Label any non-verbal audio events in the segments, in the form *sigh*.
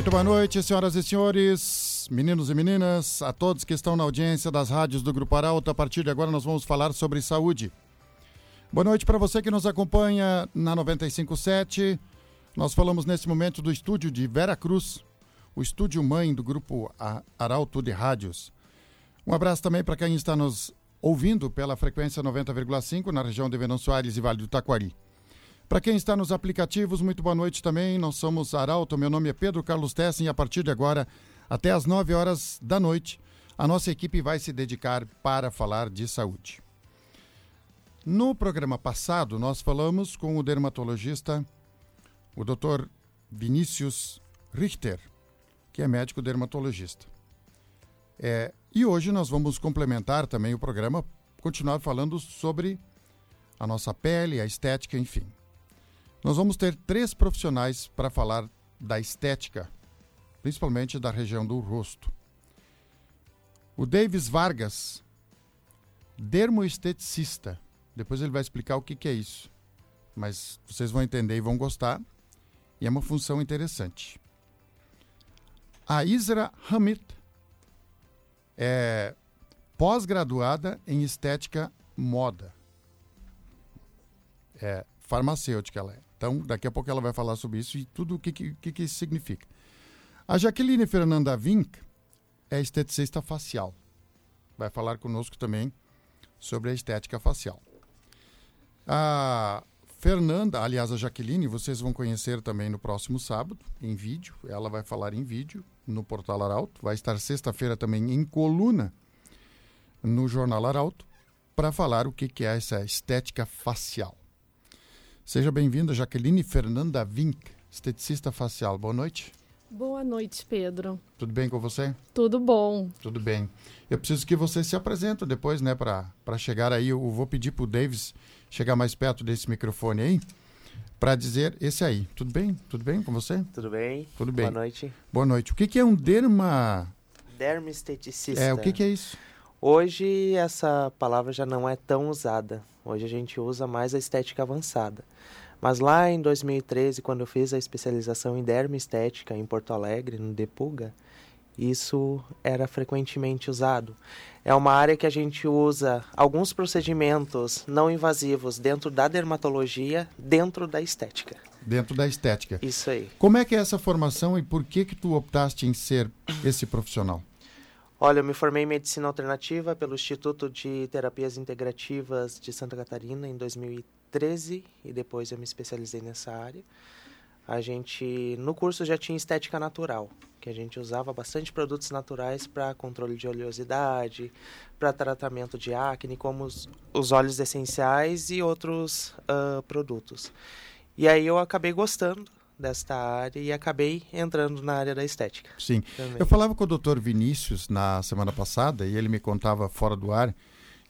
Muito boa noite, senhoras e senhores, meninos e meninas, a todos que estão na audiência das rádios do Grupo Arauto. A partir de agora nós vamos falar sobre saúde. Boa noite para você que nos acompanha na 957. Nós falamos nesse momento do estúdio de Vera Cruz, o estúdio mãe do Grupo Arauto de Rádios. Um abraço também para quem está nos ouvindo pela frequência 90,5 na região de Venão Soares e Vale do Taquari. Para quem está nos aplicativos, muito boa noite também. Nós somos Arauto, meu nome é Pedro Carlos Tessen e a partir de agora, até às 9 horas da noite, a nossa equipe vai se dedicar para falar de saúde. No programa passado, nós falamos com o dermatologista, o Dr. Vinícius Richter, que é médico dermatologista. É, e hoje nós vamos complementar também o programa, continuar falando sobre a nossa pele, a estética, enfim. Nós vamos ter três profissionais para falar da estética, principalmente da região do rosto. O Davis Vargas, dermoesteticista. Depois ele vai explicar o que, que é isso. Mas vocês vão entender e vão gostar. E é uma função interessante. A Isra Hamid é pós-graduada em estética moda. É farmacêutica ela é. Então, daqui a pouco ela vai falar sobre isso e tudo o que, que, que isso significa. A Jaqueline Fernanda Vink é esteticista facial. Vai falar conosco também sobre a estética facial. A Fernanda, aliás, a Jaqueline, vocês vão conhecer também no próximo sábado, em vídeo. Ela vai falar em vídeo no Portal Arauto. Vai estar sexta-feira também em coluna no Jornal Arauto para falar o que, que é essa estética facial. Seja bem-vinda, Jaqueline Fernanda Vink, esteticista facial. Boa noite. Boa noite, Pedro. Tudo bem com você? Tudo bom. Tudo bem. Eu preciso que você se apresente depois, né, para chegar aí. Eu vou pedir para o Davis chegar mais perto desse microfone aí, para dizer esse aí. Tudo bem? Tudo bem com você? Tudo bem. Tudo bem. Boa noite. Boa noite. O que, que é um derma... Dermoesteticista. É, o que, que é isso? Hoje essa palavra já não é tão usada. Hoje a gente usa mais a estética avançada. Mas lá em 2013, quando eu fiz a especialização em dermoestética em Porto Alegre, no Depuga, isso era frequentemente usado. É uma área que a gente usa alguns procedimentos não invasivos dentro da dermatologia, dentro da estética. Dentro da estética. Isso aí. Como é que é essa formação e por que que tu optaste em ser esse profissional? Olha, eu me formei em medicina alternativa pelo Instituto de Terapias Integrativas de Santa Catarina em 2013 e depois eu me especializei nessa área. A gente no curso já tinha estética natural, que a gente usava bastante produtos naturais para controle de oleosidade, para tratamento de acne, como os, os óleos essenciais e outros uh, produtos. E aí eu acabei gostando desta área e acabei entrando na área da estética. Sim. Também. Eu falava com o Dr. Vinícius na semana passada e ele me contava fora do ar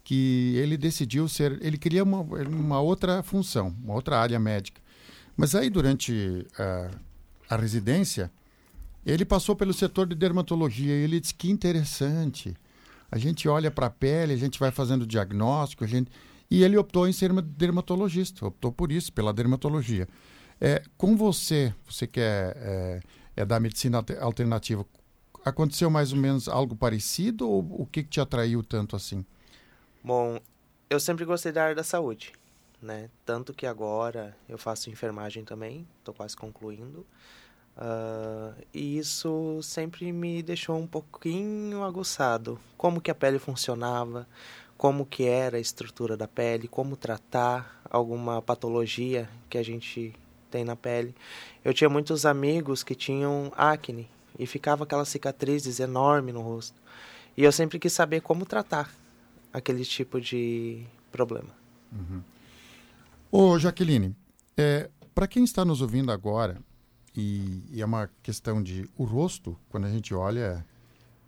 que ele decidiu ser, ele queria uma, uma outra função, uma outra área médica. Mas aí durante uh, a residência, ele passou pelo setor de dermatologia e ele disse que interessante. A gente olha para a pele, a gente vai fazendo diagnóstico, a gente e ele optou em ser dermatologista, optou por isso, pela dermatologia. É, com você, você que é, é, é, da medicina alternativa, aconteceu mais ou menos algo parecido ou o que, que te atraiu tanto assim? Bom, eu sempre gostei da área da saúde, né? Tanto que agora eu faço enfermagem também, estou quase concluindo. Uh, e isso sempre me deixou um pouquinho aguçado. Como que a pele funcionava, como que era a estrutura da pele, como tratar alguma patologia que a gente tem na pele. Eu tinha muitos amigos que tinham acne e ficava aquelas cicatrizes enormes no rosto. E eu sempre quis saber como tratar aquele tipo de problema. Uhum. Ô, Jaqueline, é, para quem está nos ouvindo agora, e, e, é uma questão de o rosto, quando a gente olha,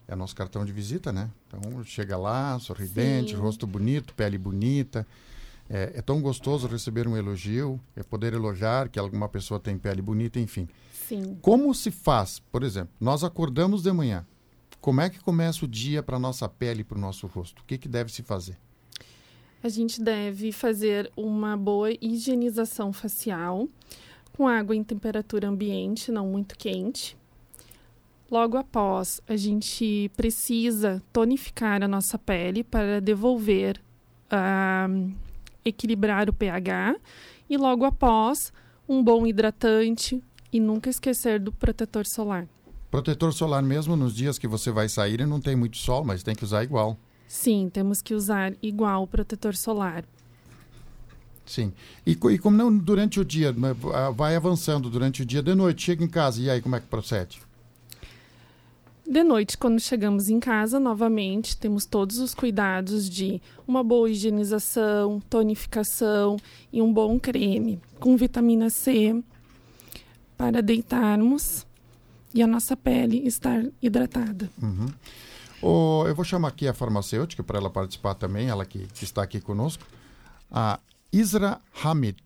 é nosso cartão de visita, né? Então chega lá, sorridente, Sim. rosto bonito, pele bonita. É, é, tão gostoso receber um elogio, é poder elogiar que alguma pessoa tem pele bonita, enfim. Sim. Como se faz, por exemplo, nós acordamos de manhã, como é que começa o dia para a nossa pele e para o nosso rosto? O que, que deve se fazer? A gente deve fazer uma boa higienização facial com água em temperatura ambiente, não muito quente. Logo após, a gente precisa tonificar a nossa pele para devolver, uh, equilibrar o pH. E logo após, um bom hidratante e nunca esquecer do protetor solar. Protetor solar mesmo nos dias que você vai sair e não tem muito sol, mas tem que usar igual. Sim, temos que usar igual o protetor solar. Sim. E, e como não durante o dia, né, vai avançando durante o dia, de noite, chega em casa e aí como é que procede? De noite, quando chegamos em casa, novamente, temos todos os cuidados de uma boa higienização, tonificação e um bom creme com vitamina C para deitarmos e a nossa pele estar hidratada. Uhum. Oh, eu vou chamar aqui a farmacêutica para ela participar também, ela que, que, está aqui conosco. A Isra Hamid,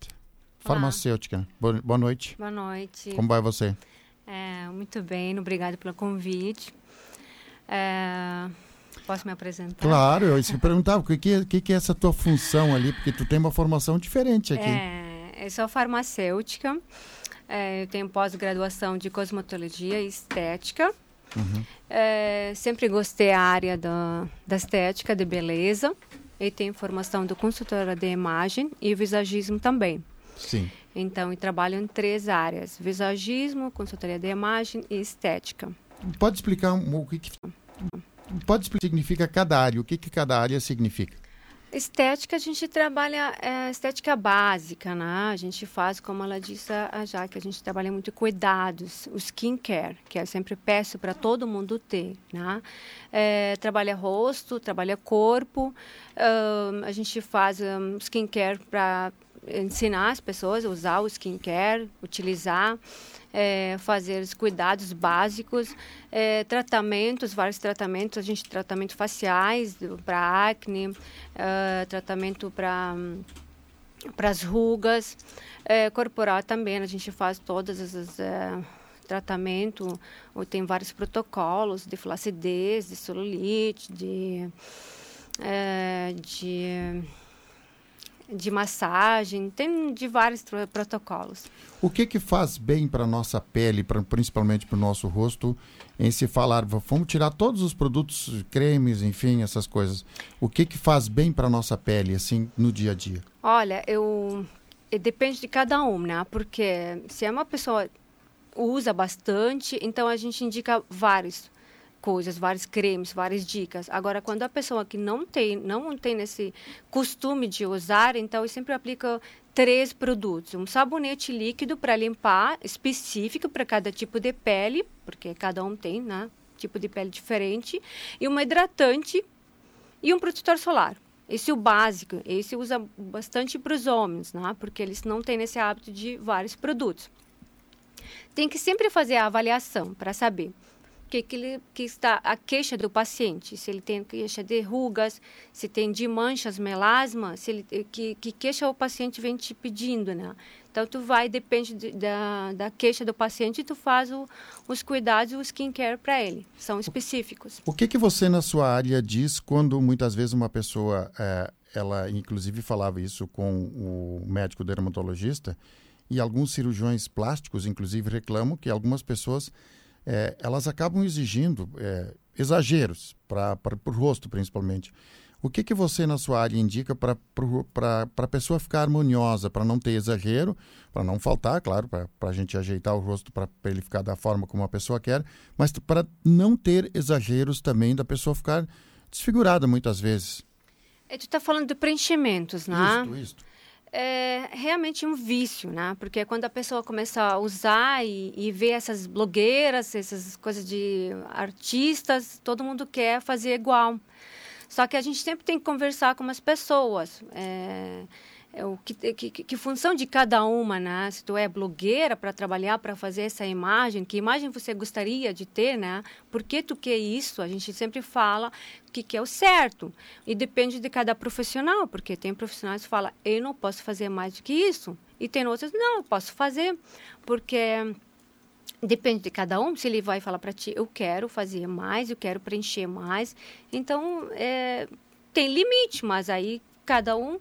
farmacêutica. Boa, boa noite. Boa noite. Como vai você? É, muito bem, obrigado pelo convite. É, posso me apresentar? Claro, eu ia perguntar o que, que, que é essa tua função ali, porque tu tem uma formação diferente aqui. É, eu sou farmacêutica, é, eu tenho pós-graduação de cosmetologia e estética. Uhum. É, sempre gostei da área da, da estética, de beleza. E tenho formação de consultora de imagem e visagismo também. Sim. Então, eu trabalho em três áreas: visagismo, consultoria de imagem e estética. Pode explicar o que, que pode explicar significa cada área? O que, que cada área significa? Estética, a gente trabalha é, estética básica, né? A gente faz, como ela disse a Jaque, a gente trabalha muito cuidados, o skincare, que eu sempre peço para todo mundo ter, né? É, trabalha rosto, trabalha corpo, a gente faz um, skincare para ensinar as pessoas a usar o skincare, utilizar, é, fazer os cuidados básicos, é, tratamentos, vários tratamentos, a gente tratamento faciais para acne, é, tratamento para para as rugas, corporal também, a gente faz todas as tratamento, tem vários protocolos de flacidez, de celulite, de, de de massagem, tem de vários protocolos. O que que faz bem para nossa pele, pra, principalmente para o nosso rosto, em se falar, vamos tirar todos os produtos, cremes, enfim, essas coisas. O que que faz bem para nossa pele, assim, no dia a dia? Olha, eu depende de cada um, né? Porque se é uma pessoa usa bastante, então a gente indica vários coisas, vários cremes, várias dicas. Agora, quando a pessoa que não tem, não tem esse costume de usar, então eu sempre aplico três produtos. Um sabonete líquido para limpar, específico para cada tipo de pele, porque cada um tem, né? Tipo de pele diferente. E um hidratante e um protetor solar. Esse é o básico. Esse usa bastante para os homens, né? Porque eles não têm esse hábito de vários produtos. Tem que sempre fazer a avaliação para saber que, que, ele, que está a queixa do paciente, se ele tem queixa de rugas, se tem de manchas, melasma, se ele, que, que queixa o paciente vem te pedindo, né? Então, tu vai, depende de, da, da queixa do paciente, tu faz o, os cuidados, o skincare para ele, são específicos. O que que você, na sua área, diz quando muitas vezes uma pessoa, é, ela inclusive falava isso com o médico dermatologista, e alguns cirurgiões plásticos, inclusive, reclamam que algumas pessoas é, elas acabam exigindo é, exageros para o rosto, principalmente. O que, que você, na sua área, indica para a pessoa ficar harmoniosa, para não ter exagero, para não faltar, claro, para a gente ajeitar o rosto para ele ficar da forma como a pessoa quer, mas para não ter exageros também, da pessoa ficar desfigurada muitas vezes? É, tu está falando de preenchimentos, né? Isso, isso é realmente um vício, né? Porque quando a pessoa começa a usar e, e ver essas blogueiras, essas coisas de artistas, todo mundo quer fazer igual. Só que a gente sempre tem que conversar com as pessoas. É, o que, que, que, função de cada uma, né? Se tu é blogueira para trabalhar, para fazer essa imagem, que imagem você gostaria de ter, né? Por que tu quer isso? A gente sempre fala o que, que é o certo. E depende de cada profissional, porque tem profissionais que falam, eu não posso fazer mais do que isso. E tem outros, não, eu posso fazer, porque depende de cada um. Se ele vai falar para ti, eu quero fazer mais, eu quero preencher mais. Então, é, tem limite, mas aí cada um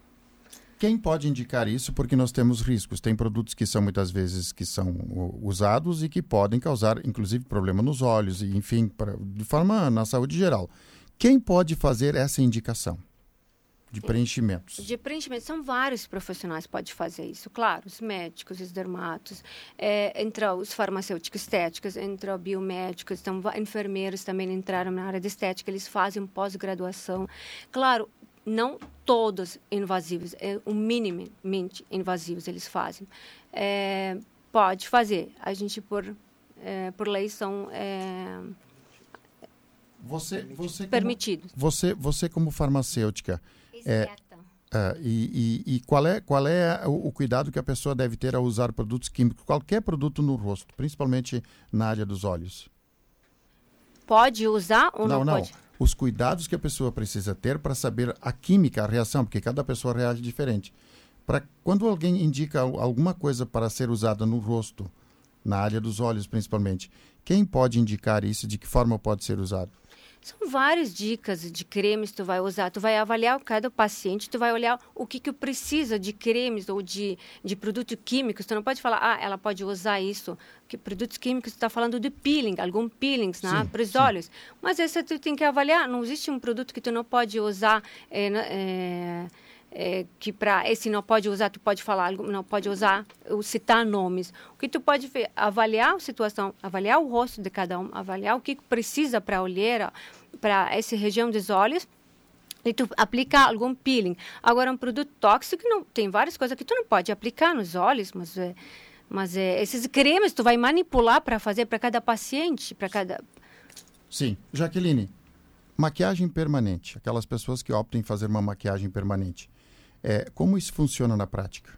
quem pode indicar isso? Porque nós temos riscos. Tem produtos que são muitas vezes que são usados e que podem causar, inclusive, problema nos olhos e, enfim, pra, de forma na saúde geral. Quem pode fazer essa indicação? de preenchimentos. De preenchimentos, são vários profissionais que podem fazer isso. Claro, os médicos, os dermatos, é, entre os farmacêuticos estéticos, entre os biomédicos, então, enfermeiros também entraram na área de estética, eles fazem pós-graduação. Claro, não todos invasivos, é o minimamente invasivos eles fazem. É, pode fazer. A gente, por, é, por lei, são é, você, você permitidos. Como, você, você, como farmacêutica, é, é, e, e, e, qual é, qual é o, o, cuidado que a pessoa deve ter ao usar produtos químicos, qualquer produto no rosto, principalmente na área dos olhos? Pode usar ou não, não, não. pode? Os cuidados que a pessoa precisa ter para saber a química, a reação, porque cada pessoa reage diferente. Para quando alguém indica alguma coisa para ser usada no rosto, na área dos olhos principalmente, quem pode indicar isso? De que forma pode ser usado? São várias dicas de cremes que tu vai usar. Tu vai avaliar cada paciente, tu vai olhar o que que precisa de cremes ou de, de produtos químicos. Tu não pode falar, ah, ela pode usar isso. Que produtos químicos tu está falando de peeling, algum peelings, né, para os olhos. Mas esse tu tem que avaliar. Não existe um produto que tu não pode usar é, é, é, que para esse não pode usar, tu pode falar, não pode usar, citar nomes. O que tu pode ver, avaliar a situação, avaliar o rosto de cada um, avaliar o que precisa para a olheira, para essa região dos olhos e tu aplica algum peeling. Agora, um produto tóxico, não, tem várias coisas que tu não pode aplicar nos olhos, mas, é, mas é, esses cremes tu vai manipular para fazer para cada paciente, para cada... Sim. Jaqueline, maquiagem permanente, aquelas pessoas que optam em fazer uma maquiagem permanente, é, como isso funciona na prática?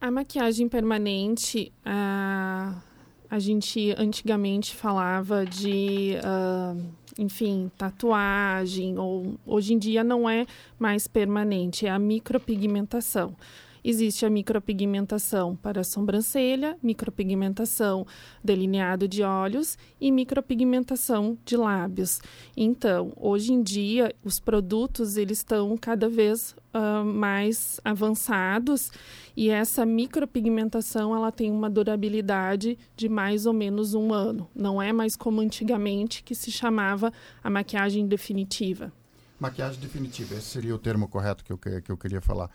A maquiagem permanente, a, a gente antigamente falava de, uh, enfim, tatuagem, ou hoje em dia não é mais permanente, é a micropigmentação. Existe a micropigmentação para a sobrancelha, micropigmentação delineado de olhos e micropigmentação de lábios. Então, hoje em dia, os produtos eles estão cada vez uh, mais avançados e essa micropigmentação ela tem uma durabilidade de mais ou menos um ano. Não é mais como antigamente que se chamava a maquiagem definitiva. Maquiagem definitiva, esse seria o termo correto que eu, que eu queria falar.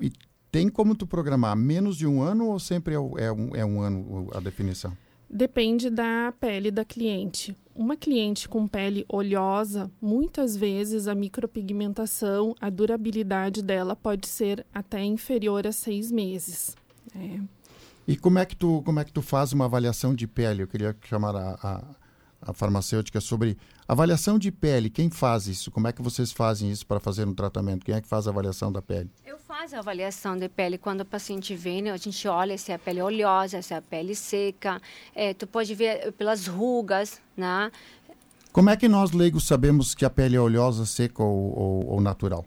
E tem como tu programar menos de um ano ou sempre é, é, um, é um ano a definição? Depende da pele da cliente. Uma cliente com pele oleosa, muitas vezes a micropigmentação, a durabilidade dela pode ser até inferior a seis meses. É. E como é que tu como é que tu faz uma avaliação de pele? Eu queria chamar a, a, a farmacêutica sobre avaliação de pele. Quem faz isso? Como é que vocês fazem isso para fazer um tratamento? Quem é que faz a avaliação da pele? Eu faz a avaliação de pele quando o paciente vem, né? a gente olha se a pele é oleosa, se a pele seca, é, tu pode ver pelas rugas, né? Como é que nós leigos sabemos que a pele é oleosa, seca ou, ou, ou natural?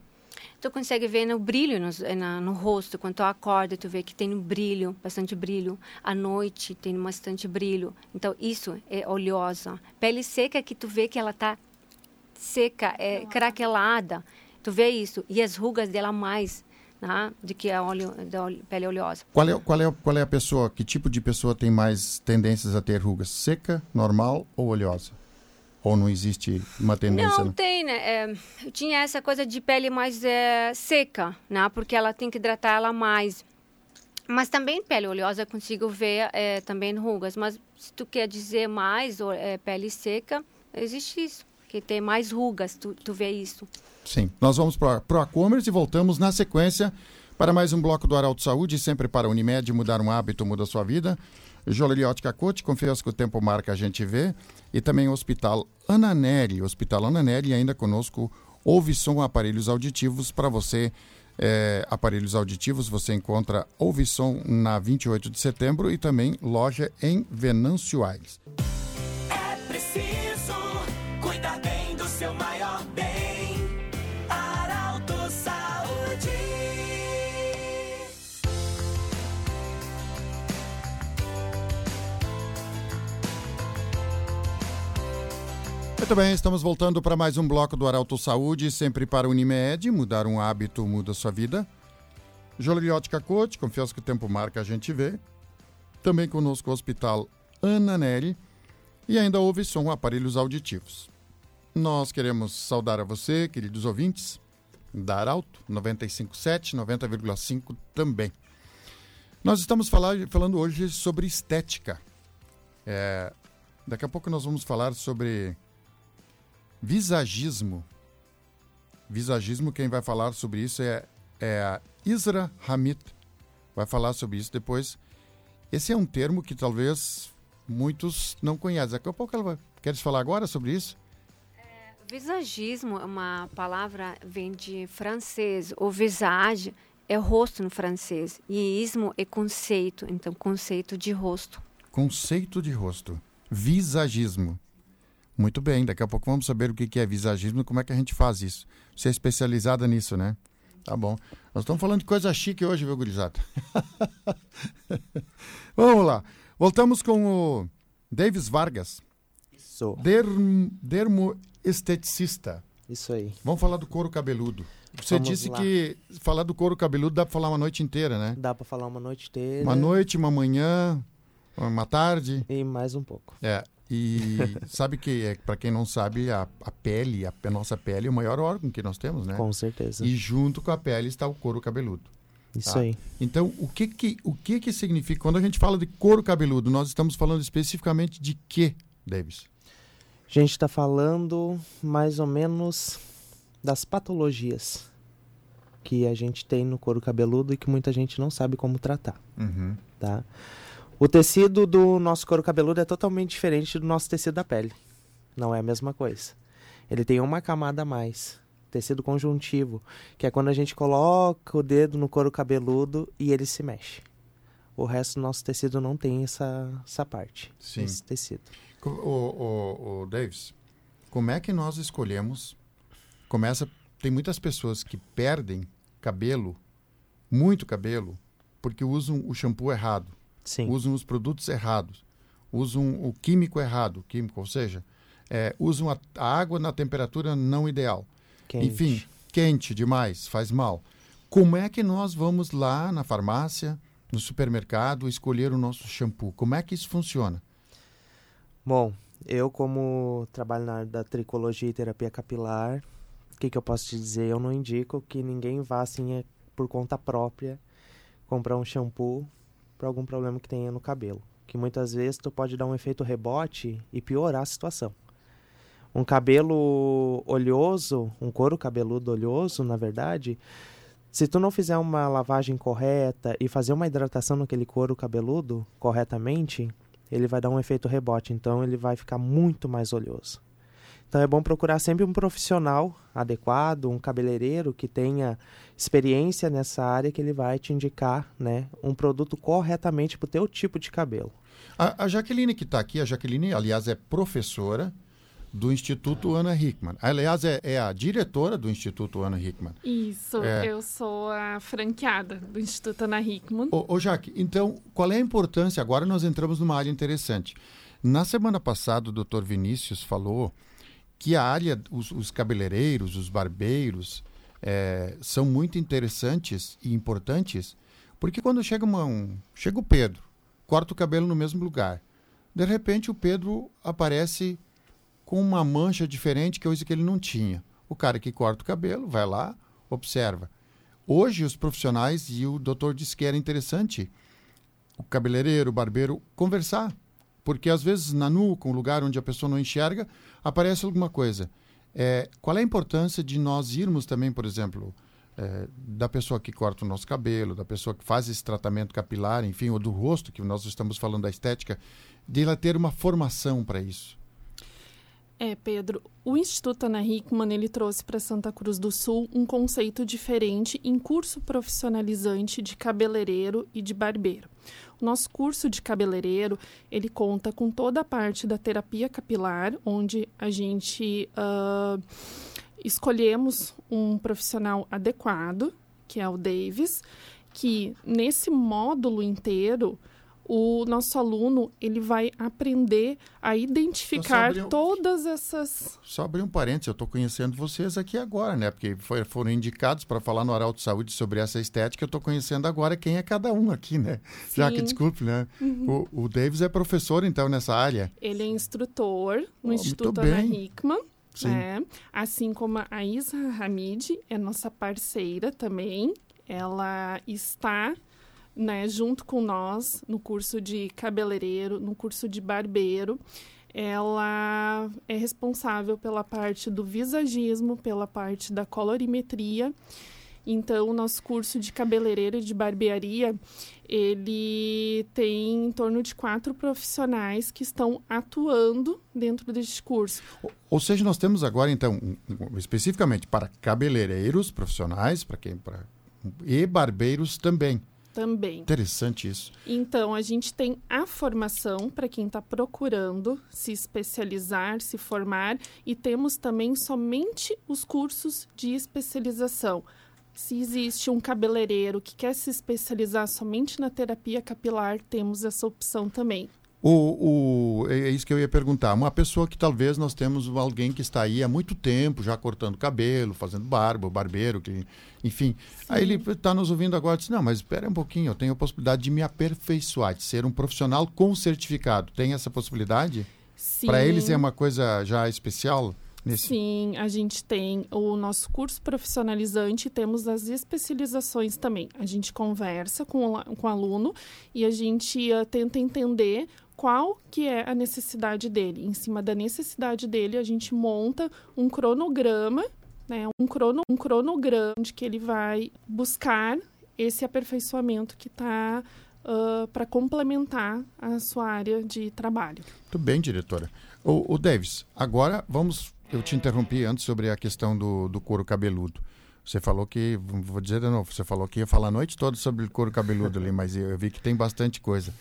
Tu consegue ver no brilho no, na, no rosto, quando tu acorda, tu vê que tem um brilho, bastante brilho. À noite tem bastante brilho. Então, isso é oleosa. Pele seca que tu vê que ela tá seca, é craquelada. Tu vê isso. E as rugas dela mais né, de que é óleo da pele oleosa. Qual é, qual, é, qual é a pessoa, que tipo de pessoa tem mais tendências a ter rugas? Seca, normal ou oleosa? Ou não existe uma tendência? Não, tem, né? É, tinha essa coisa de pele mais é, seca, né? Porque ela tem que hidratar ela mais. Mas também pele oleosa eu consigo ver é, também rugas. Mas se tu quer dizer mais é, pele seca, existe isso. Que tem mais rugas, tu, tu vê isso. Sim. Nós vamos para o e-commerce e voltamos na sequência para mais um bloco do Arauto Saúde, sempre para a Unimed, mudar um hábito muda a sua vida. Joalheria Ótica Cote, confesso que o tempo marca, a gente vê. E também o Hospital Ananeri, Hospital Ananeri, e ainda conosco Ouvisom Aparelhos Auditivos para você. É, aparelhos auditivos, você encontra Ouvisom na 28 de setembro e também loja em Venâncio Aires. É preciso cuidar bem do seu maior Muito bem, estamos voltando para mais um bloco do Arauto Saúde, sempre para Unimed. Mudar um hábito muda sua vida. Joliotti Coach, confesso que o tempo marca, a gente vê. Também conosco o Hospital Ana Neri. E ainda houve som aparelhos auditivos. Nós queremos saudar a você, queridos ouvintes, da Arauto, 95.7, 90,5 também. Nós estamos falar, falando hoje sobre estética. É, daqui a pouco nós vamos falar sobre visagismo. Visagismo, quem vai falar sobre isso é, é a Isra Hamid. Vai falar sobre isso depois. Esse é um termo que talvez muitos não conhecem. Daqui a pouco ela vai. Queres falar agora sobre isso? É, visagismo é uma palavra vem de francês. O visage é rosto no francês. E ismo é conceito, então conceito de rosto. Conceito de rosto. Visagismo. Muito bem, daqui a pouco vamos saber o que é visagismo e como é que a gente faz isso. Você é especializada nisso, né? Tá bom. Nós estamos falando de coisa chique hoje, viu, gurizada? *laughs* vamos lá. Voltamos com o Davis Vargas. Isso. Derm, dermoesteticista. Isso aí. Vamos falar do couro cabeludo. Você Vamos disse lá. que falar do couro cabeludo dá para falar uma noite inteira, né? Dá para falar uma noite inteira. Uma noite, uma manhã, uma tarde. E mais um pouco. É. E sabe que, é, para quem não sabe, a, a pele, a, a, nossa pele é o maior órgão que nós temos, né? Com certeza. E junto com a pele está o couro cabeludo. Isso tá? aí. Então, o que que, o que que significa? Quando a gente fala de couro cabeludo, nós estamos falando especificamente de quê, Davis? A gente está falando mais ou menos das patologias que a gente tem no couro cabeludo e que muita gente não sabe como tratar. Uhum. Tá? O tecido do nosso couro cabeludo é totalmente diferente do nosso tecido da pele. Não é a mesma coisa. Ele tem uma camada a mais, tecido conjuntivo, que é quando a gente coloca o dedo no couro cabeludo e ele se mexe. O resto do nosso tecido não tem essa, essa parte, Sim. esse tecido. O, o, o Davis, como é que nós escolhemos? Começa, tem muitas pessoas que perdem cabelo, muito cabelo, porque usam o shampoo errado Sim. usam os produtos errados, usam o químico errado, químico, ou seja, é, usam a, a, água na temperatura não ideal. Quente. Enfim, quente demais, faz mal. Como é que nós vamos lá na farmácia, no supermercado, escolher o nosso shampoo? Como é que isso funciona? Bom, eu como trabalho na área da tricologia e terapia capilar, o que, que eu posso te dizer? Eu não indico que ninguém vá assim é, por conta própria comprar um shampoo para algum problema que tenha no cabelo, que muitas vezes tu pode dar um efeito rebote e piorar a situação. Um cabelo oleoso, um couro cabeludo oleoso, na verdade, se tu não fizer uma lavagem correta e fazer uma hidratação naquele couro cabeludo corretamente, ele vai dar um efeito rebote, então ele vai ficar muito mais oleoso. Então é bom procurar sempre um profissional adequado, um cabeleireiro que tenha experiência nessa área que ele vai te indicar, né, um produto corretamente para o teu tipo de cabelo. A, a Jaqueline que está aqui, a Jaqueline, aliás, é professora do Instituto Ana Hickman. Aliás, é, é, a diretora do Instituto Ana Hickman. Isso, é... eu sou a franqueada do Instituto Ana Hickman. Ô, ô, Jaque, então, qual é a importância? Agora nós entramos numa área interessante. Na semana passada, o doutor Vinícius falou que a área, os, os cabeleireiros, os barbeiros, é, são muito interessantes e importantes, porque quando chega, uma, um, chega o Pedro, corta o cabelo no mesmo lugar, de repente o Pedro aparece com uma mancha diferente, que coisa que ele não tinha. O cara que corta o cabelo vai lá, observa. Hoje os profissionais, e o doutor disse que era interessante, o cabeleireiro, o barbeiro, conversar. Porque às vezes na nuca, um lugar onde a pessoa não enxerga, aparece alguma coisa. É, qual é a importância de nós irmos também, por exemplo, é, da pessoa que corta o nosso cabelo, da pessoa que faz esse tratamento capilar, enfim, ou do rosto, que nós estamos falando da estética, de ela ter uma formação para isso? É, Pedro, o Instituto Ana Hickman ele trouxe para Santa Cruz do Sul um conceito diferente em curso profissionalizante de cabeleireiro e de barbeiro. O nosso curso de cabeleireiro ele conta com toda a parte da terapia capilar, onde a gente uh, escolhemos um profissional adequado, que é o Davis, que nesse módulo inteiro o nosso aluno ele vai aprender a identificar abrir um- todas essas. Só abrir um parênteses, eu estou conhecendo vocês aqui agora, né? Porque foi- foram indicados para falar no Arauto Saúde sobre essa estética, eu estou conhecendo agora quem é cada um aqui, né? *laughs* Já que, Sim. Uhum. desculpe, né? O, o Davis é professor, então, nessa área. Ele é instrutor no Oh, Instituto Ana. Hickman. Sim. né? Assim como a Isa Hamid é nossa parceira também. Ela está né, junto com nós no curso de cabeleireiro, no curso de barbeiro. Ela é responsável pela parte do visagismo, pela parte da colorimetria. Então, o nosso curso de cabeleireiro e de barbearia, ele tem em torno de quatro profissionais que estão atuando dentro deste curso. Ou- seja, nós temos agora, então, especificamente para cabeleireiros profissionais, para quem, para e barbeiros também. Também. Interessante isso. Então, a gente tem a formação para quem está procurando se especializar, se formar, e temos também somente os cursos de especialização. Se existe um cabeleireiro que quer se especializar somente na terapia capilar, temos essa opção também. O, o, é isso que eu ia perguntar. Uma pessoa que talvez nós temos alguém que está aí há muito tempo, já cortando cabelo, fazendo barba, barbeiro, que, enfim. Aí ele está nos ouvindo agora e diz, não, mas espera um pouquinho, eu tenho a possibilidade de me aperfeiçoar, de ser um profissional com certificado. Tem essa possibilidade? Sim. Para eles é uma coisa já especial? Nesse... Sim, a gente tem o nosso curso profissionalizante, temos as especializações também. A gente conversa com o, com o aluno e a gente ah, tenta entender qual que é a necessidade dele. Em cima da necessidade dele, a gente monta um cronograma, né, um, crono, um cronograma de que ele vai buscar esse aperfeiçoamento que está para complementar a sua área de trabalho. Muito bem, diretora. O, o Davis, agora vamos. Eu te interrompi antes sobre a questão do, do couro cabeludo. Você falou que, vou dizer de novo, você falou que ia falar a noite toda sobre couro cabeludo ali, mas eu vi que tem bastante coisa.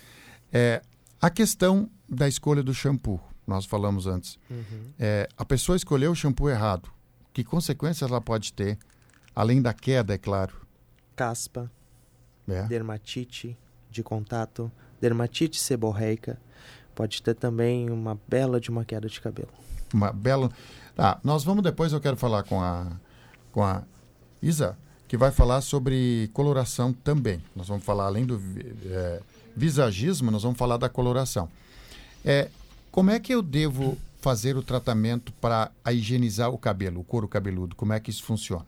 É, a questão da escolha do shampoo, nós falamos antes. É, a pessoa escolheu o shampoo errado. Que consequências ela pode ter? Além da queda, é claro. Caspa, É. dermatite de contato, dermatite seborreica. Pode ter também uma bela de uma queda de cabelo. uma bela. Tá, nós vamos depois, eu quero falar com a, com a Isa, que vai falar sobre coloração também. Nós vamos falar, além do é, visagismo, nós vamos falar da coloração. É, como é que eu devo fazer o tratamento para higienizar o cabelo, o couro cabeludo? Como é que isso funciona?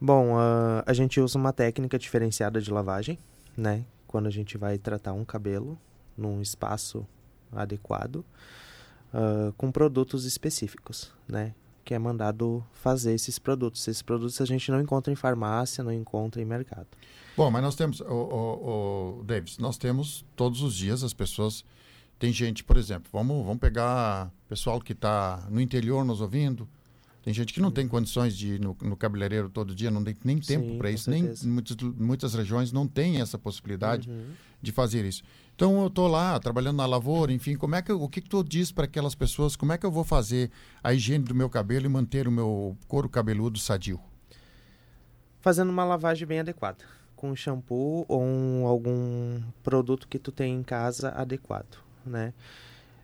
Bom, ah, a gente usa uma técnica diferenciada de lavagem, né? Quando a gente vai tratar um cabelo num espaço adequado, ah, com produtos específicos, né? Que é mandado fazer esses produtos. Esses produtos a gente não encontra em farmácia, não encontra em mercado. Bom, mas nós temos, o, o, o Davis, nós temos todos os dias as pessoas. Tem gente, por exemplo, vamos, vamos pegar pessoal que está no interior nos ouvindo. Tem gente que não tem condições de ir no, no cabeleireiro todo dia, não tem nem tempo para isso, nem muitas, muitas regiões não têm essa possibilidade Uhum. de fazer isso. Então eu estou lá trabalhando na lavoura, enfim, como é que eu- o que, que tu diz para aquelas pessoas? Como é que eu vou fazer a higiene do meu cabelo e manter o meu couro cabeludo sadio? Fazendo uma lavagem bem adequada. Com shampoo ou um- algum produto que tu tem em casa adequado, né?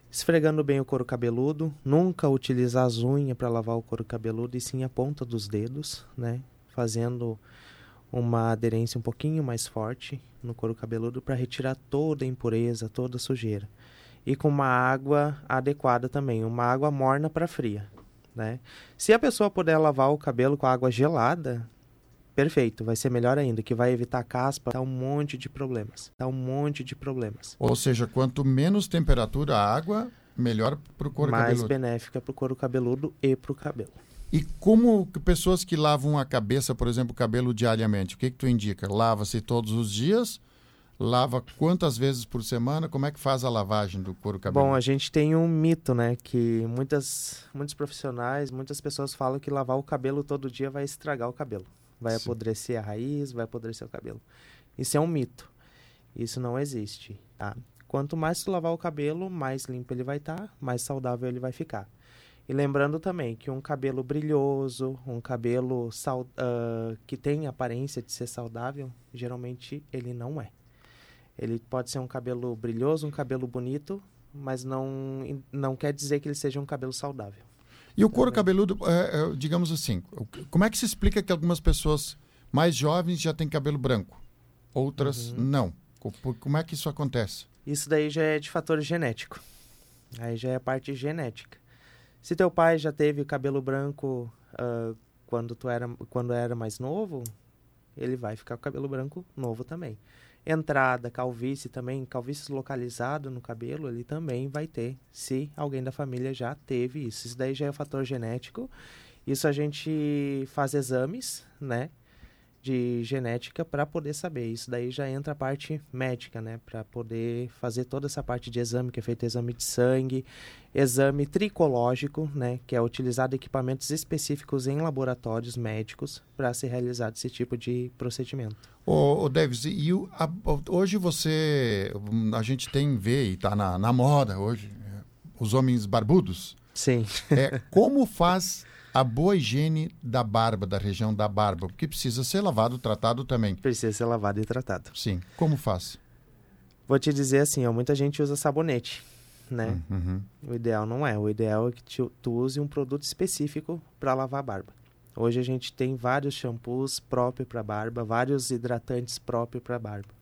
Esfregando bem o couro cabeludo. Nunca utilizar as unhas para lavar o couro cabeludo, e sim a ponta dos dedos, né? Fazendo uma aderência um pouquinho mais forte no couro cabeludo para retirar toda a impureza, toda a sujeira. E com uma água adequada também, uma água morna para fria, né? Se a pessoa puder lavar o cabelo com água gelada, perfeito, vai ser melhor ainda, que vai evitar caspa, dá um monte de problemas, dá um monte de problemas. Ou seja, quanto menos temperatura a água, melhor para o couro Mais cabeludo. benéfica para o couro cabeludo e para o cabelo. E como pessoas que lavam a cabeça, por exemplo, o cabelo diariamente, o que que tu indica? Lava-se todos os dias? Lava quantas vezes por semana? Como é que faz a lavagem do couro cabeludo? Bom, a gente tem um mito, né, que muitas, muitos profissionais, muitas pessoas falam que lavar o cabelo todo dia vai estragar o cabelo. Vai Sim. apodrecer a raiz, vai apodrecer o cabelo. Isso é um mito. Isso não existe, tá? Quanto mais tu lavar o cabelo, mais limpo ele vai estar, mais saudável ele vai ficar. E lembrando também que um cabelo brilhoso, um cabelo ah, que tem aparência de ser saudável, geralmente ele não é. Ele pode ser um cabelo brilhoso, um cabelo bonito, mas não, não quer dizer que ele seja um cabelo saudável. E o couro cabeludo, é, é, digamos assim, como é que se explica que algumas pessoas mais jovens já têm cabelo branco, outras uhum. não? Como é que isso acontece? Isso daí já é de fator genético. Aí já é a parte genética. Se teu pai já teve cabelo branco uh, quando tu era quando era mais novo, ele vai ficar com cabelo branco novo também entrada, calvície também, calvície localizada no cabelo, ele também vai ter, se alguém da família já teve isso. Isso daí já é fator genético. Isso a gente faz exames, né? De genética para poder saber. Isso daí já entra a parte médica, né? Para poder fazer toda essa parte de exame, que é feito exame de sangue, exame tricológico, né? Que é utilizado equipamentos específicos em laboratórios médicos para ser realizado esse tipo de procedimento. Ô, ô Davis, e o, a, hoje você, a gente tem, vê e está na, na moda hoje, é, os homens barbudos. Sim. É, como *laughs* faz a boa higiene da barba, da região da barba, porque precisa ser lavado, tratado também. Precisa ser lavado e tratado. Sim. Como faz? Vou te dizer assim, ó, muita gente usa sabonete, né? Uhum. O ideal não é. O ideal é que tu, tu use um produto específico para lavar a barba. Hoje a gente tem vários shampoos próprios para barba, vários hidratantes próprios para barba.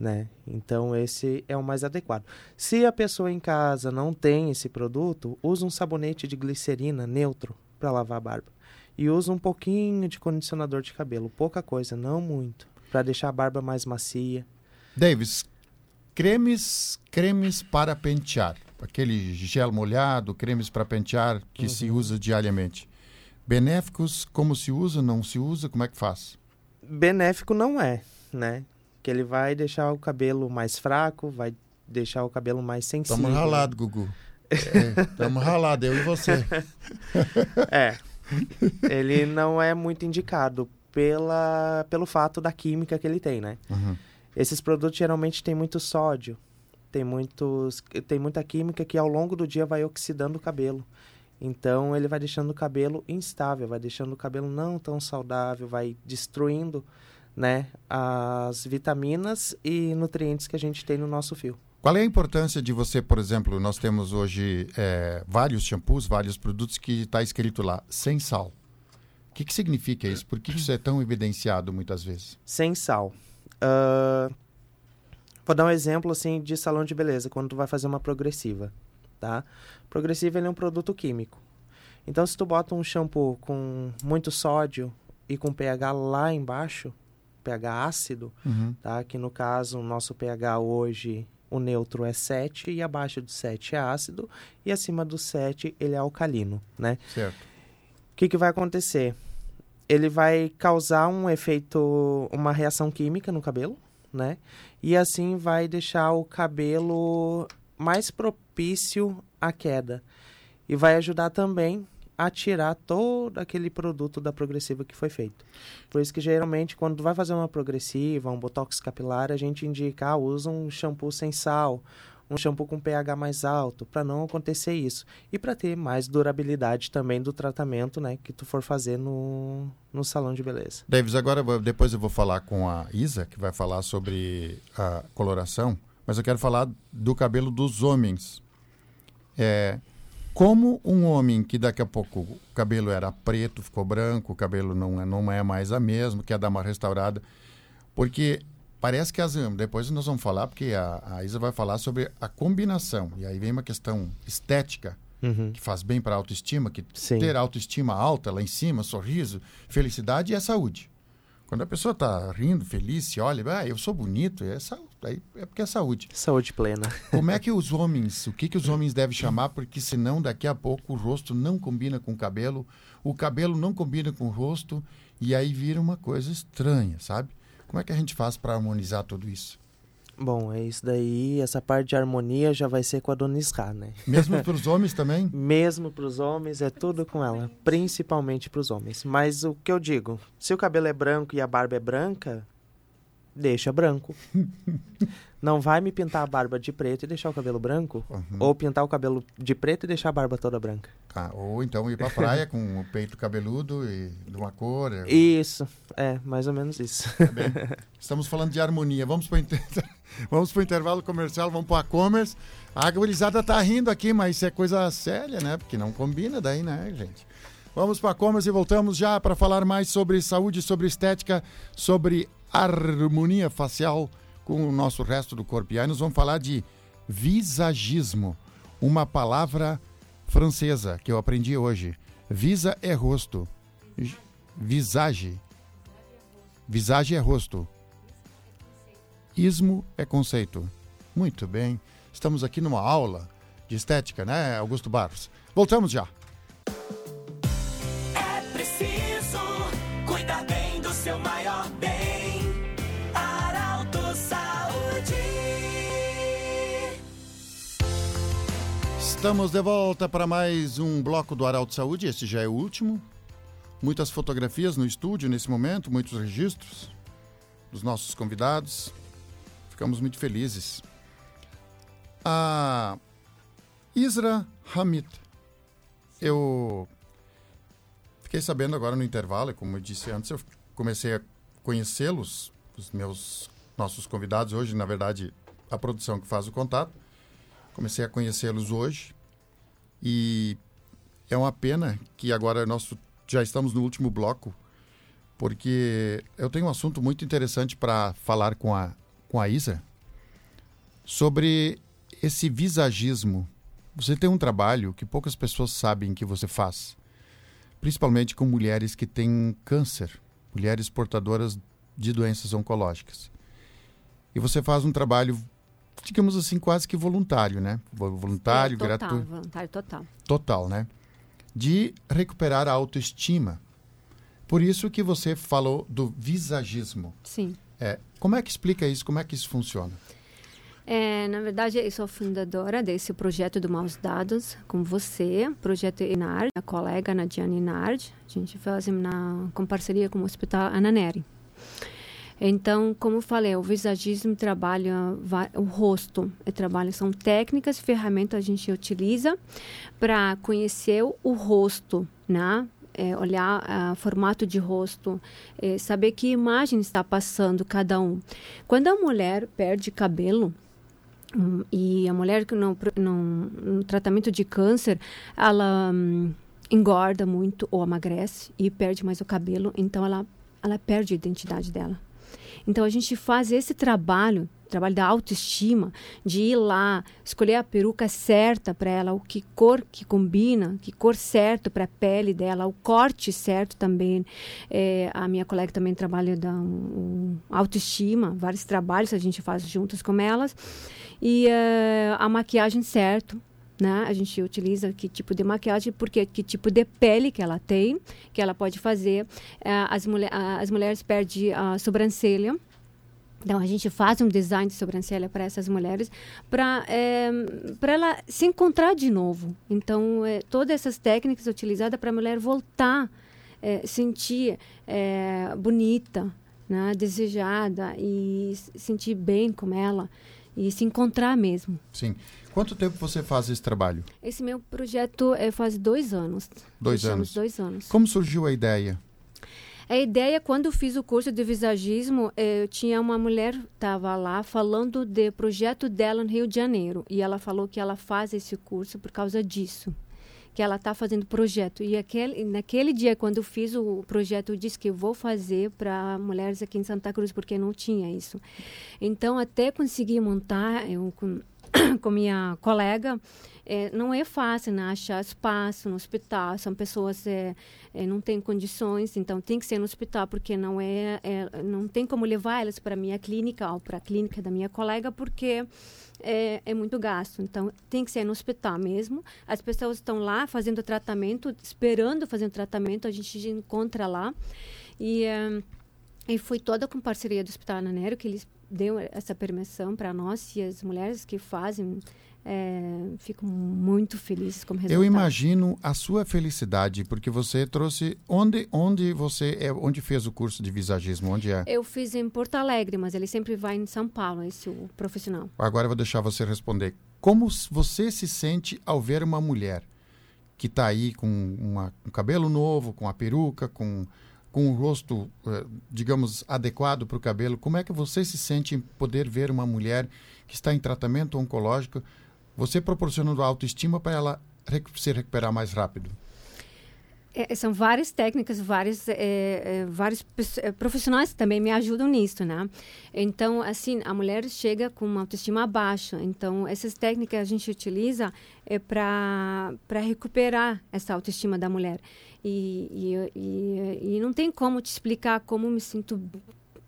Né? Então esse é o mais adequado. Se a pessoa em casa não tem esse produto, use um sabonete de glicerina neutro para lavar a barba. E usa um pouquinho de condicionador de cabelo, pouca coisa, não muito, para deixar a barba mais macia. Davis, cremes, cremes para pentear, aquele gel molhado, cremes para pentear que uhum. se usa diariamente. Benéficos, como se usa, não se usa, como é que faz? Benéfico não é, né? Que ele vai deixar o cabelo mais fraco, vai deixar o cabelo mais sensível. Tamo ralado, Gugu. Estamos é, ralados, eu e você. *laughs* é. Ele não é muito indicado pela, pelo fato da química que ele tem, né? Uhum. Esses produtos geralmente têm muito sódio, tem, muitos, tem muita química que ao longo do dia vai oxidando o cabelo. Então ele vai deixando o cabelo instável, vai deixando o cabelo não tão saudável, vai destruindo né, as vitaminas e nutrientes que a gente tem no nosso fio. Qual é a importância de você, por exemplo, nós temos hoje é, vários shampoos, vários produtos que está escrito lá, sem sal. O que, que significa isso? Por que isso é tão evidenciado muitas vezes? Sem sal. Uh, vou dar um exemplo assim de salão de beleza, quando tu vai fazer uma progressiva, tá? Progressiva é um produto químico. Então, se tu bota um shampoo com muito sódio e com pH lá embaixo, pH ácido, uhum. tá? Que no caso, o nosso pH hoje o neutro é 7 e abaixo do 7 é ácido e acima do 7 ele é alcalino, né? Certo. O que, que vai acontecer? Ele vai causar um efeito, uma reação química no cabelo, né? E assim vai deixar o cabelo mais propício à queda. E vai ajudar também a tirar todo aquele produto da progressiva que foi feito. Por isso que geralmente quando vai fazer uma progressiva, um botox capilar, a gente indica, ah, usa um shampoo sem sal, um shampoo com pH mais alto, para não acontecer isso. E para ter mais durabilidade também do tratamento, né, que tu for fazer no, no salão de beleza. Davis, agora depois eu vou falar com a Isa, que vai falar sobre a coloração, mas eu quero falar do cabelo dos homens. É, como um homem que daqui a pouco o cabelo era preto, ficou branco, o cabelo não é, não é mais a mesma, quer dar uma restaurada. Porque parece que as. Depois nós vamos falar, porque a, a Isa vai falar sobre a combinação. E aí vem uma questão estética, uhum. que faz bem para a autoestima, que Sim. ter autoestima alta lá em cima, sorriso, felicidade é saúde. Quando a pessoa está rindo, feliz, se olha, ah, eu sou bonito, é, é porque é saúde. Saúde plena. Como é que *laughs* os homens, o que, que os homens devem chamar? Porque senão daqui a pouco o rosto não combina com o cabelo, o cabelo não combina com o rosto, e aí vira uma coisa estranha, sabe? Como é que a gente faz para harmonizar tudo isso? Bom, é isso daí. Essa parte de harmonia já vai ser com a Dona Isra, né? Mesmo *laughs* para os homens também? Mesmo para os homens, é tudo com ela. Principalmente para os homens. Mas o que eu digo, se o cabelo é branco e a barba é branca, deixa branco. *laughs* não vai me pintar a barba de preto e deixar o cabelo branco, Uhum. ou pintar o cabelo de preto e deixar a barba toda branca. Tá, ou então ir pra praia com o peito cabeludo e de uma cor. é- Isso, é, mais ou menos isso. Bem, estamos falando de harmonia. Vamos para inter... *laughs* vamos pro intervalo comercial, vamos para a commerce. A gurizada tá rindo aqui, mas isso é coisa séria, né? Porque não combina daí, né, gente? Vamos para a commerce e voltamos já para falar mais sobre saúde, sobre estética, sobre harmonia facial com o nosso resto do corpo. E aí nós vamos falar de visagismo, uma palavra francesa que eu aprendi hoje. Visa é rosto. Visage Visage é rosto. Ismo é conceito. Muito bem. Estamos aqui numa aula de estética, né, Augusto Barros? Voltamos já. É preciso cuidar bem do seu maior Estamos de volta para mais um bloco do Arauto Saúde. Este já é o último. Muitas fotografias no estúdio nesse momento, muitos registros dos nossos convidados. Ficamos muito felizes. A Isra Hamid. Eu fiquei sabendo agora no intervalo, como eu disse antes, eu comecei a conhecê-los, os meus nossos convidados hoje, na verdade, a produção que faz o contato. Comecei a conhecê-los hoje e é uma pena que agora nós já estamos no último bloco, porque eu tenho um assunto muito interessante para falar com a, com a Isa sobre esse visagismo. Você tem um trabalho que poucas pessoas sabem que você faz, principalmente com mulheres que têm câncer, mulheres portadoras de doenças oncológicas. E você faz um trabalho digamos assim, quase que voluntário, né? Voluntário, total, gratuito. Voluntário total. Total, né? De recuperar a autoestima. Por isso que você falou do visagismo. Sim. É, como é que explica isso? Como é que isso funciona? É, na verdade, eu sou fundadora desse projeto do Maus Dados com você, projeto Inard, a colega Nadiane Inard. A gente faz na, com parceria com o Hospital Ananeri. Então, como falei, o visagismo trabalha o rosto, trabalha são técnicas, ferramentas a gente utiliza para conhecer o rosto, né? É, olhar o uh, formato de rosto, é, saber que imagem está passando cada um. Quando a mulher perde cabelo, um, e a mulher que não, no tratamento de câncer, ela um, engorda muito ou emagrece e perde mais o cabelo, então ela, ela perde a identidade dela. Então a gente faz esse trabalho, trabalho da autoestima, de ir lá, escolher a peruca certa para ela, o que cor que combina, que cor certo para a pele dela, o corte certo também. É, a minha colega também trabalha da um, autoestima, vários trabalhos a gente faz juntos com elas. E uh, a maquiagem certo, né? A gente utiliza que tipo de maquiagem, porque que tipo de pele que ela tem, que ela pode fazer. Uh, as, mulher, as mulheres perdem a sobrancelha. Então, a gente faz um design de sobrancelha para essas mulheres, para é, para ela se encontrar de novo. Então, é, todas essas técnicas utilizadas para a mulher voltar, é, sentir bonita, né? desejada e sentir bem com ela e se encontrar mesmo. Sim. Quanto tempo você faz esse trabalho? Esse meu projeto é, faz dois anos. Dois anos. Dois anos. Como surgiu a ideia? A ideia, quando eu fiz o curso de visagismo, eu tinha uma mulher estava lá falando do projeto dela no Rio de Janeiro. E ela falou que ela faz esse curso por causa disso. Que ela está fazendo projeto. E aquele, naquele dia, quando eu fiz o projeto, eu disse que eu vou fazer para mulheres aqui em Santa Cruz, porque não tinha isso. Então, até conseguir montar, eu, com, *coughs* com minha colega, é, não é fácil né, achar espaço no hospital. São pessoas é, é, não têm condições, então tem que ser no hospital porque não é, é não tem como levar elas para minha clínica ou para a clínica da minha colega porque é, é, muito gasto. Então tem que ser no hospital mesmo. As pessoas estão lá fazendo tratamento, esperando fazer o tratamento. A gente encontra lá e e foi toda com parceria do Hospital Ananero que eles deu essa permissão para nós e as mulheres que fazem É, fico muito feliz com o resultado. Eu imagino a sua felicidade, porque você trouxe onde onde você é, onde fez o curso de visagismo, onde é? Eu fiz em Porto Alegre, mas ele sempre vai em São Paulo, esse o profissional. Agora eu vou deixar você responder. Como você se sente ao ver uma mulher que está aí com uma, um cabelo novo, com a peruca, com com o rosto, eh, digamos, adequado para o cabelo, como é que você se sente em poder ver uma mulher que está em tratamento oncológico, você proporcionando autoestima para ela se recuperar mais rápido? É, são várias técnicas, vários, é, é, vários profissionais também me ajudam nisso, né? Então, assim, a mulher chega com uma autoestima baixa. Então, essas técnicas a gente utiliza é, para recuperar essa autoestima da mulher. E, e, e, e não tem como te explicar como me sinto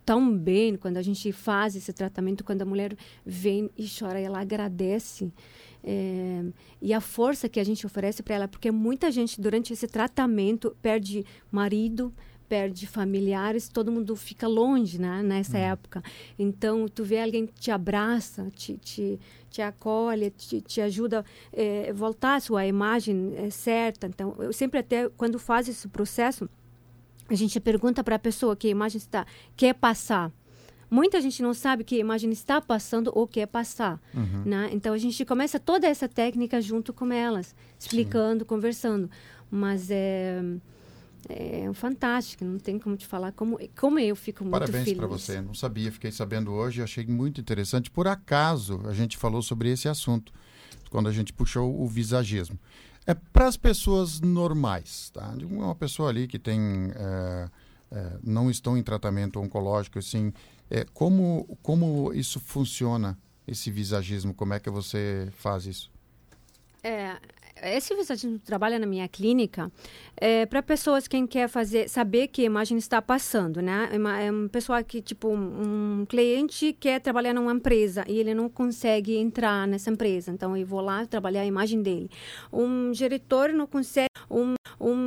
tão bem quando a gente faz esse tratamento, quando a mulher vem e chora ela agradece. É, e a força que a gente oferece para ela, porque muita gente durante esse tratamento perde marido, perde familiares, todo mundo fica longe né, nessa uhum. época. Então, tu vê alguém que te abraça, te, te, te acolhe, te, te ajuda a é, voltar a sua imagem é, certa. Então, eu sempre até, quando faz esse processo, a gente pergunta para a pessoa que a imagem está quer passar. Muita gente não sabe que a imagem está passando ou quer passar, uhum. né? Então a gente começa toda essa técnica junto com elas, explicando, Sim. conversando. Mas é é fantástico, não tem como te falar como, como eu fico muito Parabéns feliz. Parabéns para você, não sabia, fiquei sabendo hoje, achei muito interessante. Por acaso a gente falou sobre esse assunto quando a gente puxou o visagismo. É para as pessoas normais, tá? Uma pessoa ali que tem é, é, não estão em tratamento oncológico, assim, é, como como isso funciona esse visagismo? Como é que você faz isso? É, esse visagismo trabalha na minha clínica é, para pessoas que quer fazer saber que a imagem está passando, né? É uma, é uma pessoa que tipo um, um, cliente quer trabalhar numa empresa e ele não consegue entrar nessa empresa, então eu vou lá trabalhar a imagem dele. Um diretor não consegue um, um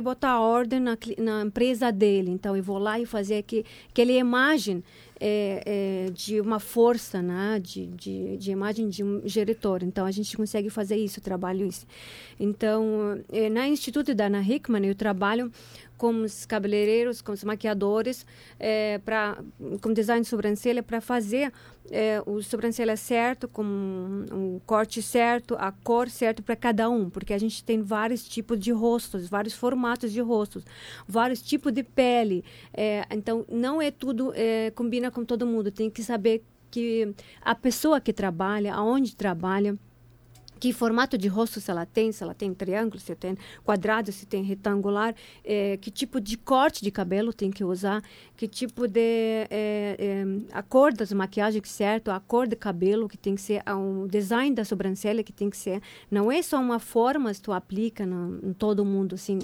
botar ordem na, na empresa dele. Então, eu vou lá e fazer que, aquela imagem é, é, de uma força, né? de, de, de imagem de um diretor. Então, a gente consegue fazer isso, trabalho isso. Então, é, na Instituto da Ana Hickman, eu trabalho com os cabeleireiros, com os maquiadores, é, pra, com design de sobrancelha, para fazer é, o sobrancelha certo, com o corte certo, a cor certa para cada um, porque a gente tem vários tipos de rostos, vários formatos de rostos, vários tipos de pele. É, então, não é tudo é, combina com todo mundo. Tem que saber que a pessoa que trabalha, aonde trabalha, que formato de rosto se ela tem, se ela tem triângulo, se tem quadrado, se tem retangular, é, que tipo de corte de cabelo tem que usar, que tipo de é, é, a cor das maquiagens certo, a cor do cabelo que tem que ser, o design da sobrancelha que tem que ser, não é só uma forma que tu aplica no, em todo mundo assim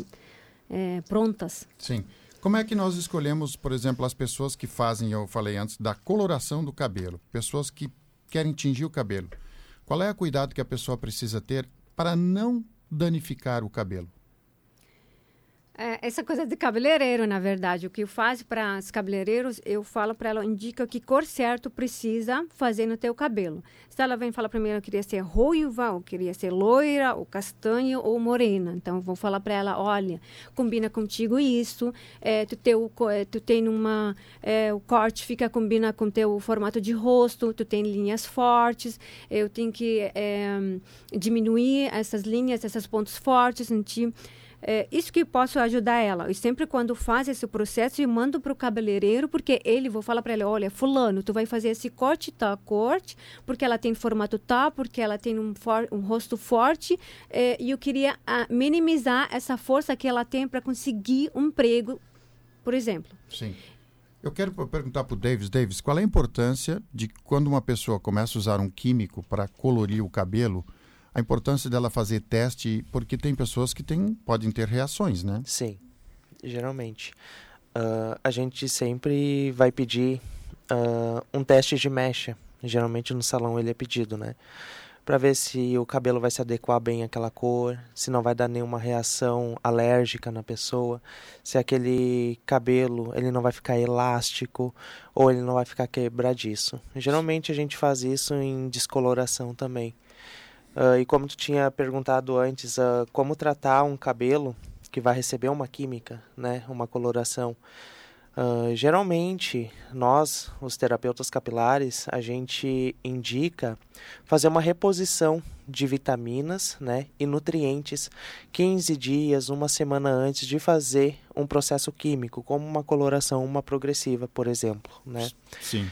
é, prontas. Sim. Como é que nós escolhemos, por exemplo, as pessoas que fazem, eu falei antes, da coloração do cabelo, pessoas que querem tingir o cabelo? Qual é o cuidado que a pessoa precisa ter para não danificar o cabelo? É, essa coisa de cabeleireiro, na verdade, o que eu faço para os cabeleireiros, eu falo para ela, indica que cor certo precisa fazer no teu cabelo. Se ela vem falar para mim, eu queria ser ruiva, ou queria ser loira, ou castanha, ou morena. Então, eu vou falar para ela, olha, combina contigo isso, é, tu, teu, é, tu tem uma, é, o corte fica, combina com teu formato de rosto, tu tem linhas fortes, eu tenho que é, diminuir essas linhas, esses pontos fortes em ti é, isso que posso ajudar ela. E sempre quando faz esse processo, eu mando para o cabeleireiro, porque ele, vou falar para ele, olha, fulano, tu vai fazer esse corte, tá, corte, porque ela tem formato tá, porque ela tem um, for, um rosto forte, é, e eu queria a, ah, minimizar essa força que ela tem para conseguir um emprego, por exemplo. Sim. Eu quero perguntar para o Davis, Davis, qual é a importância de quando uma pessoa começa a usar um químico para colorir o cabelo, a importância dela fazer teste, porque tem pessoas que tem, podem ter reações, né? Sim, geralmente. Uh, a gente sempre vai pedir uh, um teste de mecha. Geralmente no salão ele é pedido, né? Para ver se o cabelo vai se adequar bem àquela cor, se não vai dar nenhuma reação alérgica na pessoa, se aquele cabelo ele não vai ficar elástico ou ele não vai ficar quebradiço. Geralmente a gente faz isso em descoloração também Uh, e como tu tinha perguntado antes, uh, como tratar um cabelo que vai receber uma química, né, uma coloração. Uh, geralmente, nós, os terapeutas capilares, a gente indica fazer uma reposição de vitaminas né, e nutrientes 15 dias, uma semana antes de fazer um processo químico, como uma coloração, uma progressiva, por exemplo. Né? Sim.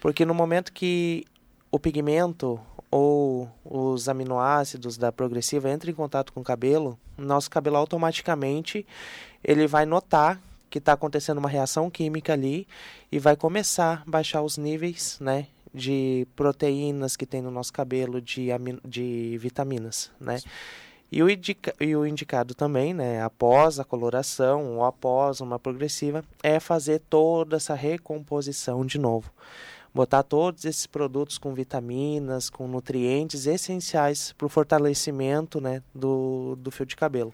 Porque no momento que o pigmento ou os aminoácidos da progressiva entram em contato com o cabelo, nosso cabelo automaticamente ele vai notar que está acontecendo uma reação química ali e vai começar a baixar os níveis né, de proteínas que tem no nosso cabelo, de, de vitaminas. Né? E o, indica e o indicado também, né, após a coloração ou após uma progressiva, é fazer toda essa recomposição de novo. Botar todos esses produtos com vitaminas, com nutrientes essenciais para o fortalecimento né, do, do fio de cabelo.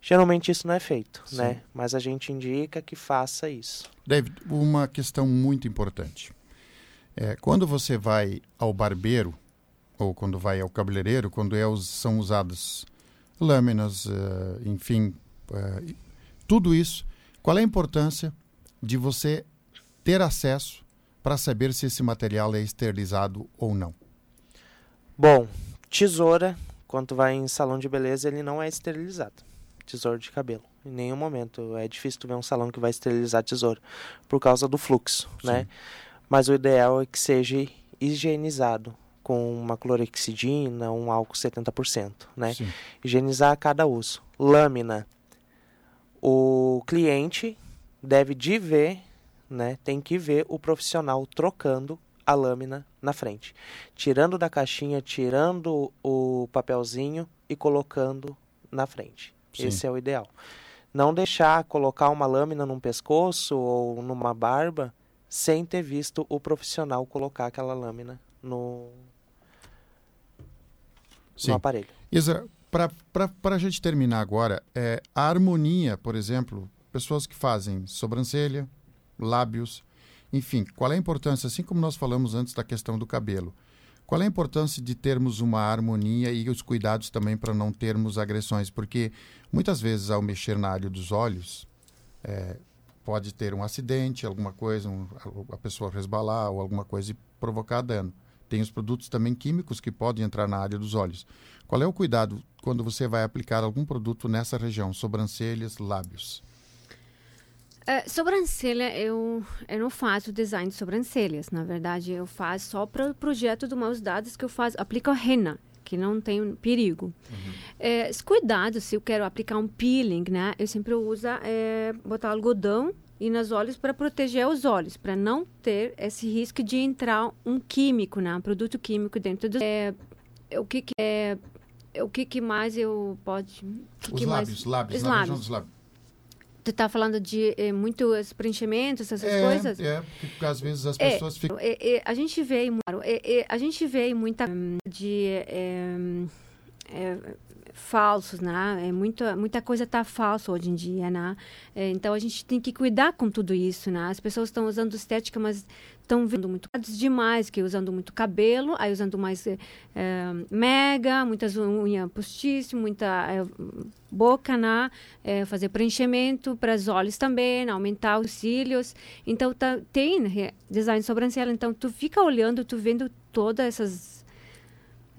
Geralmente isso não é feito, Sim. né? Mas a gente indica que faça isso. David, uma questão muito importante. É, quando você vai ao barbeiro, ou quando vai ao cabeleireiro, quando é, são usadas lâminas, uh, enfim, uh, tudo isso, qual é a importância de você ter acesso para saber se esse material é esterilizado ou não? Bom, tesoura, quando vai em salão de beleza, ele não é esterilizado tesouro de cabelo. Em nenhum momento. É difícil tu ver um salão que vai esterilizar tesouro por causa do fluxo, Sim. né? Mas o ideal é que seja higienizado com uma clorexidina, um álcool 70%, né? Sim. Higienizar a cada uso. Lâmina. O cliente deve de ver, né? Tem que ver o profissional trocando a lâmina na frente, tirando da caixinha, tirando o papelzinho e colocando na frente. Sim. Esse é o ideal. Não deixar colocar uma lâmina num pescoço ou numa barba sem ter visto o profissional colocar aquela lâmina no, no aparelho. Isa, para a gente terminar agora, é, a harmonia, por exemplo, pessoas que fazem sobrancelha, lábios, enfim, qual é a importância, assim como nós falamos antes da questão do cabelo, qual é a importância de termos uma harmonia e os cuidados também para não termos agressões? Porque muitas vezes, ao mexer na área dos olhos, é, pode ter um acidente, alguma coisa, um, a pessoa resbalar ou alguma coisa e provocar dano. Tem os produtos também químicos que podem entrar na área dos olhos. Qual é o cuidado quando você vai aplicar algum produto nessa região, sobrancelhas, lábios? Uh, sobrancelha, eu, eu não faço design de sobrancelhas. Na verdade, eu faço só para o projeto do Maus Dados que eu faço, aplico rena, que não tem perigo. Uhum. É, cuidado, se eu quero aplicar um peeling, né? Eu sempre uso é, botar algodão e nos olhos para proteger os olhos, para não ter esse risco de entrar um químico, né? Um produto químico dentro do... É, o que, que é... O que, que mais eu pode... Que Os que lábios, mais, lábios, na lábios. lábios. Tu está falando de é, muitos preenchimentos, essas é, coisas? É, porque às vezes as é, pessoas ficam... É, é, a gente vê, é, a gente vê muita de falsos, né? É muita, muita coisa está falsa hoje em dia, né? É, então a gente tem que cuidar com tudo isso, né? As pessoas estão usando estética, mas estão vendo muito demais, que usando muito cabelo, aí usando mais é, mega, muitas unhas postiças, muita é, boca, né? É, fazer preenchimento para os olhos também, né? aumentar os cílios. Então tá, tem design sobrancelha, então tu fica olhando, tu vendo todas essas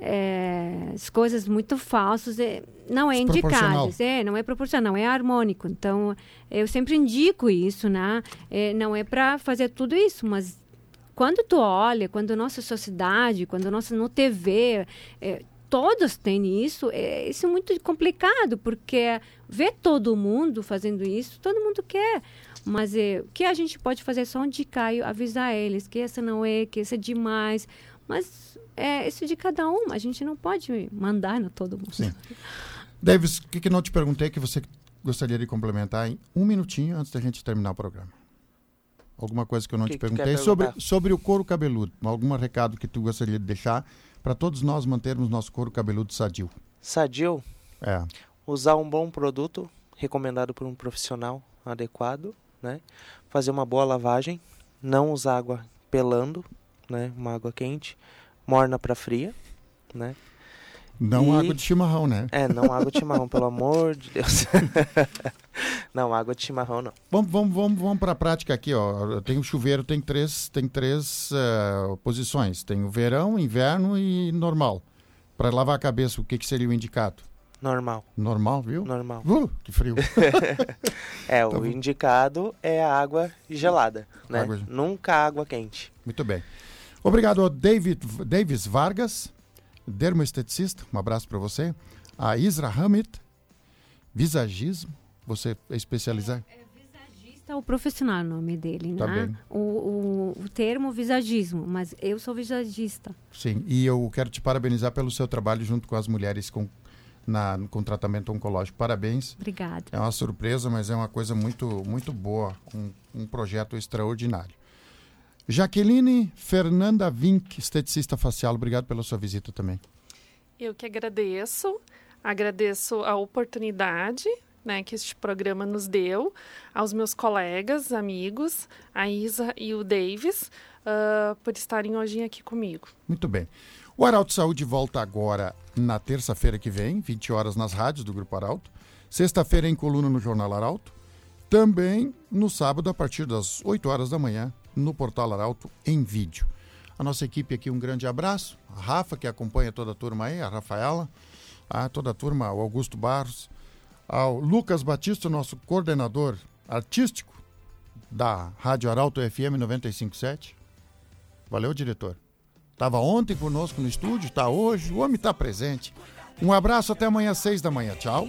é, as coisas muito falsas é, não é indicado, é, não é proporcional, é harmônico. Então, eu sempre indico isso, né? É, não é para fazer tudo isso, mas quando tu olha, quando nossa sociedade, quando nossa no TV, é, todos têm isso, é, isso é muito complicado, porque ver todo mundo fazendo isso, todo mundo quer. Mas é, o que a gente pode fazer é só indicar e avisar eles que essa não é, que essa é demais. Mas é isso de cada um. A gente não pode mandar no todo mundo. Sim. Davis, o que, que não te perguntei que você gostaria de complementar em um minutinho antes da gente terminar o programa? Alguma coisa que eu não que te perguntei sobre, sobre o couro cabeludo. Algum recado que tu gostaria de deixar para todos nós mantermos nosso couro cabeludo sadio? Sadio? É. Usar um bom produto recomendado por um profissional adequado, né? Fazer uma boa lavagem, não usar água pelando, né? Uma água quente morna para fria, né? Não E- água de chimarrão, né? É, não água de chimarrão, pelo amor de Deus. *laughs* não, água de chimarrão não. Vamos, vamos, vamos, vamos para a prática aqui, ó. Tem o chuveiro, tem três, tem três eh, posições. Tem o verão, inverno e normal. Para lavar a cabeça, o que, que seria o indicado? Normal, Normal, viu? normal. Uh, que frio. *laughs* É, o Tá indicado é a água gelada, né? Água- Nunca água quente. Muito bem. Obrigado David Davis Vargas, dermoesteticista. Um abraço para você. A Isra Hamid, visagismo. Você é especializado? Visagista é o profissional o nome dele, Tá né? bem. O, o, o termo visagismo, mas eu sou visagista. Sim. E eu quero te parabenizar pelo seu trabalho junto com as mulheres com, na, com tratamento oncológico. Parabéns. Obrigada. É uma surpresa, mas é uma coisa muito, muito boa, um, um projeto extraordinário. Jaqueline Fernanda Vink, esteticista facial, obrigado pela sua visita também. Eu que agradeço, agradeço a oportunidade né, que este programa nos deu, aos meus colegas, amigos, a Isa e o Davis, ah, por estarem hoje aqui comigo. Muito bem. O Arauto Saúde volta agora na terça-feira que vem, 20 horas nas rádios do Grupo Arauto. Sexta-feira em coluna no Jornal Arauto. Também no sábado, a partir das 8 horas da manhã, no Portal Arauto em vídeo. A nossa equipe aqui, um grande abraço. A Rafa, que acompanha toda a turma aí, a Rafaela, a toda a turma, o Augusto Barros, ao Lucas Batista, nosso coordenador artístico da Rádio Arauto FM 957. Valeu, diretor. Estava ontem conosco no estúdio, está hoje, o homem está presente. Um abraço até amanhã, seis da manhã. Tchau.